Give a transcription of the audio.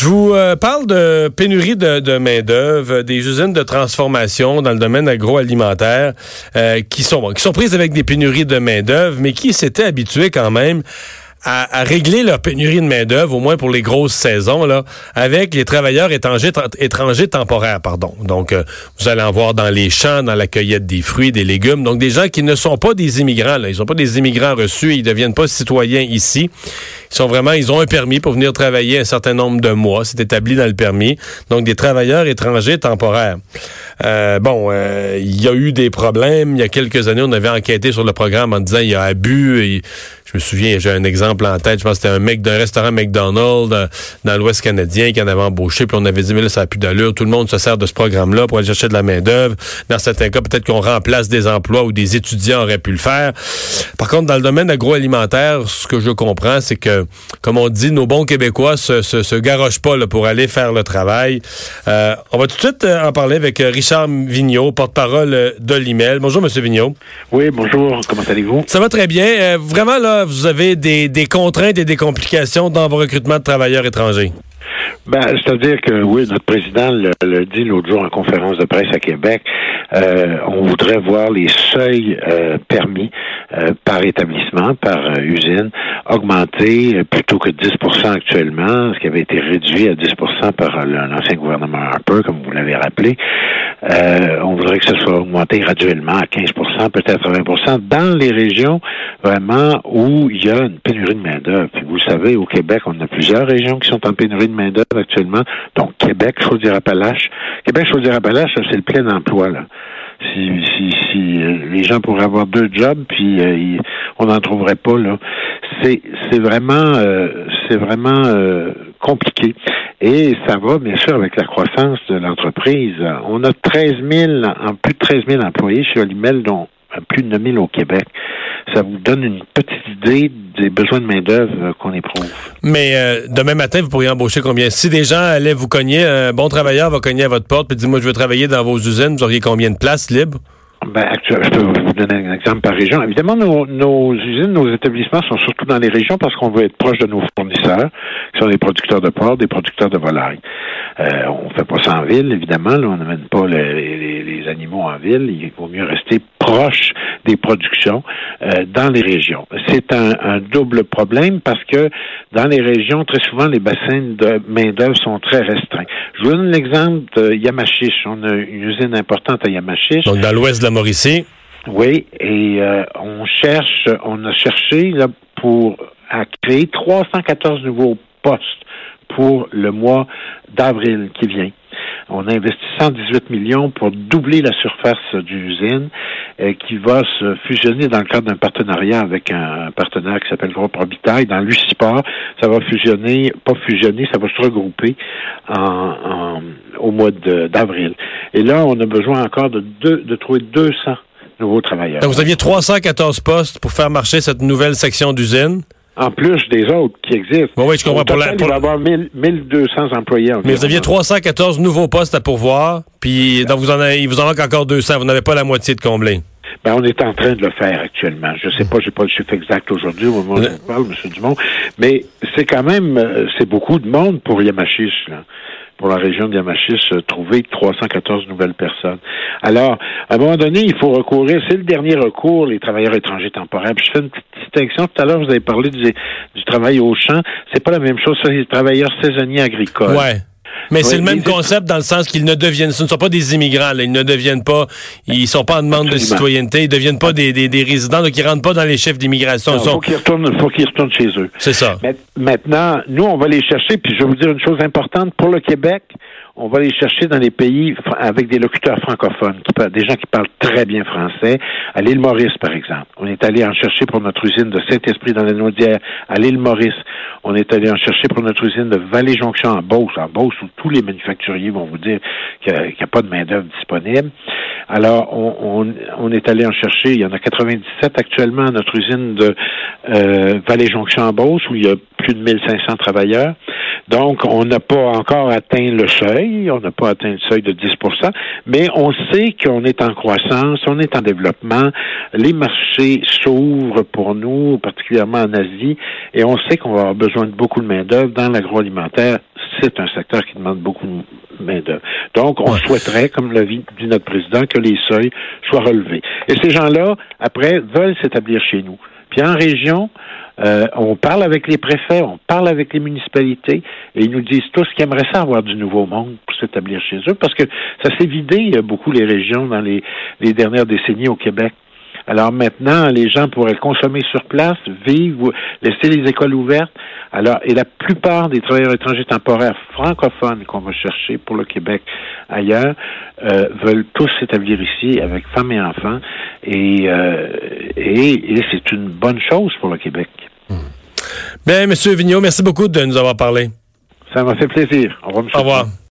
Je vous euh, parle de pénurie de, main-d'œuvre, des usines de transformation dans le domaine agroalimentaire euh, qui, sont, qui sont prises avec des pénuries de main-d'œuvre, mais qui s'étaient habituées quand même à, régler leur pénurie de main-d'œuvre, au moins pour les grosses saisons, là, avec les travailleurs étrangers, étrangers temporaires, pardon. Donc, euh, vous allez en voir dans les champs, dans la cueillette des fruits, des légumes. Donc, des gens qui ne sont pas des immigrants, là. Ils sont pas des immigrants reçus, ils ne deviennent pas citoyens ici. Ils sont vraiment, ils ont un permis pour venir travailler un certain nombre de mois. C'est établi dans le permis. Donc, des travailleurs étrangers temporaires. Euh, bon, euh, il y a eu des problèmes. Il y a quelques années, on avait enquêté sur le programme en disant il y a abus. Et, je me souviens, j'ai un exemple en tête. Je pense que c'était un mec d'un restaurant McDonald's euh, dans l'Ouest canadien qui en avait embauché. Puis on avait dit, mais là, ça n'a plus d'allure. Tout le monde se sert de ce programme-là pour aller chercher de la main-d'œuvre. Dans certains cas, peut-être qu'on remplace des emplois où des étudiants auraient pu le faire. Par contre, dans le domaine agroalimentaire, ce que je comprends, c'est que, comme on dit, nos bons Québécois se, se, se garochent pas là, pour aller faire le travail. Euh, on va tout de suite euh, en parler avec Richard Vigneault, porte-parole de l'IMEL. Bonjour, Monsieur Vigneault. Oui, bonjour. Comment allez-vous? Ça va très bien. vraiment, là, vous avez des, contraintes et des complications dans vos recrutements de travailleurs étrangers? Ben, c'est-à-dire que oui, notre président l'a dit l'autre jour en conférence de presse à Québec. Euh, on voudrait voir les seuils euh, permis euh, par établissement, par usine, augmenter plutôt que 10% actuellement, ce qui avait été réduit à 10% par l'ancien gouvernement Harper, comme vous l'avez rappelé. on voudrait que ce soit augmenté graduellement à 15% peut-être à 20 dans les régions vraiment où il y a une pénurie de main-d'œuvre. Puis vous savez, au Québec, on a plusieurs régions qui sont en pénurie de main-d'œuvre actuellement. Donc, Québec, Chaudière-Appalaches. Québec, Chaudière-Appalaches, c'est le plein emploi, là. Si, si, euh, les gens pourraient avoir deux jobs, puis euh, on n'en trouverait pas, là. C'est, c'est vraiment, euh, c'est vraiment compliqué. Et ça va, bien sûr, avec la croissance de l'entreprise. On a 13 000, plus de 13 000 employés chez Olimel, dont plus de 9 000 au Québec ça vous donne une petite idée des besoins de main-d'œuvre euh, qu'on éprouve. Mais euh, demain matin, vous pourriez embaucher combien? Si des gens allaient vous cogner, un bon travailleur va cogner à votre porte et dire Moi, je veux travailler dans vos usines, vous auriez combien de places libres? Ben, actuellement, je peux vous donner un exemple par région. Évidemment, nos, usines, nos établissements sont surtout dans les régions parce qu'on veut être proche de nos fournisseurs, qui sont des producteurs de porc, des producteurs de volailles. Euh, on fait pas ça en ville, évidemment. on n'amène pas les, animaux en ville. Il vaut mieux rester proche des productions euh, dans les régions. C'est un, double problème parce que dans les régions, très souvent, les bassins de main-d'œuvre sont très restreints. Je vous donne l'exemple de Yamachiche. On a une usine importante à Yamachiche. Donc, dans l'ouest de la Mauricie. Oui, et euh, on cherche, on a cherché là, pour à créer 314 nouveaux postes pour le mois d'avril qui vient. On a investi 118 millions pour doubler la surface d'une usine euh, qui va se fusionner dans le cadre d'un partenariat avec un, partenaire qui s'appelle Groupe Orbitaille. Dans l'UCIPOR, ça va fusionner, pas fusionner, ça va se regrouper au mois d'avril. Et là, on a besoin encore de, deux, de trouver 200 nouveaux travailleurs. Vous aviez 314 postes pour faire marcher cette nouvelle section d'usine? En plus des autres qui existent. oui, je comprends. pour il va y avoir 1200 employés. Mais vous aviez 314 nouveaux postes à pourvoir, puis donc vous en avez, il vous en manque encore 200. Vous n'avez pas la moitié de combler. Ben, on est en train de le faire actuellement. Je sais pas, j'ai pas le chiffre exact aujourd'hui au moment où je parle, M. Dumont, mais c'est quand même, euh, c'est beaucoup de monde pour Yamachiche, là pour la région de Yamachiche, euh, trouver 314 nouvelles personnes. Alors, à un moment donné, il faut recourir, c'est le dernier recours, les travailleurs étrangers temporaires. Puis je fais une petite distinction. Tout à l'heure, vous avez parlé du, du travail au champ. C'est pas la même chose, c'est les travailleurs saisonniers agricoles. Ouais. Mais c'est le même concept dans le sens qu'ils ne deviennent, ce ne sont pas des immigrants, là, ils ne deviennent pas, ils sont pas en demande de citoyenneté, ils ne deviennent pas des, des, des résidents, donc ils rentrent pas dans les chefs d'immigration. Il faut qu'ils retournent, faut qu'ils retournent chez eux. C'est ça. Maintenant, nous, on va les chercher, puis je vais vous dire une chose importante pour le Québec on va les chercher dans les pays avec des locuteurs francophones, des gens qui parlent très bien français. À l'île Maurice, par exemple. On est allé en chercher pour notre usine de Saint-Esprit dans la Naudière, à l'île Maurice. On est allé en chercher pour notre usine de Vallée-Jonction en Beauce, en Beauce, où tous les manufacturiers vont vous dire qu'il n'y a, pas de main-d'œuvre disponible. Alors, on, est allé en chercher, il y en a 97 actuellement à notre usine de euh, Vallée-Jonction en Beauce, où il y a plus de 1500 travailleurs. Donc, on n'a pas encore atteint le seuil, on n'a pas atteint le seuil de 10% mais on sait qu'on est en croissance, on est en développement, les marchés s'ouvrent pour nous, particulièrement en Asie, et on sait qu'on va avoir besoin de beaucoup de main-d'œuvre dans l'agroalimentaire c'est un secteur qui demande beaucoup de main-d'œuvre. Donc, on souhaiterait, comme l'a dit notre président, que les seuils soient relevés. Et ces gens-là, après, veulent s'établir chez nous. Puis en région, euh, on parle avec les préfets, on parle avec les municipalités, et ils nous disent tous qu'ils aimeraient ça avoir du nouveau monde pour s'établir chez eux, parce que ça s'est vidé euh, beaucoup les régions dans les, les dernières décennies au Québec. Alors maintenant, les gens pourraient consommer sur place, vivre, laisser les écoles ouvertes. Alors, et la plupart des travailleurs étrangers temporaires francophones qu'on va chercher pour le Québec ailleurs euh, veulent tous s'établir ici avec femmes et enfants. Et, euh, et, et c'est une bonne chose pour le Québec. Bien, Monsieur Vigneault, merci beaucoup de nous avoir parlé. Ça m'a fait plaisir. Au revoir. Au revoir.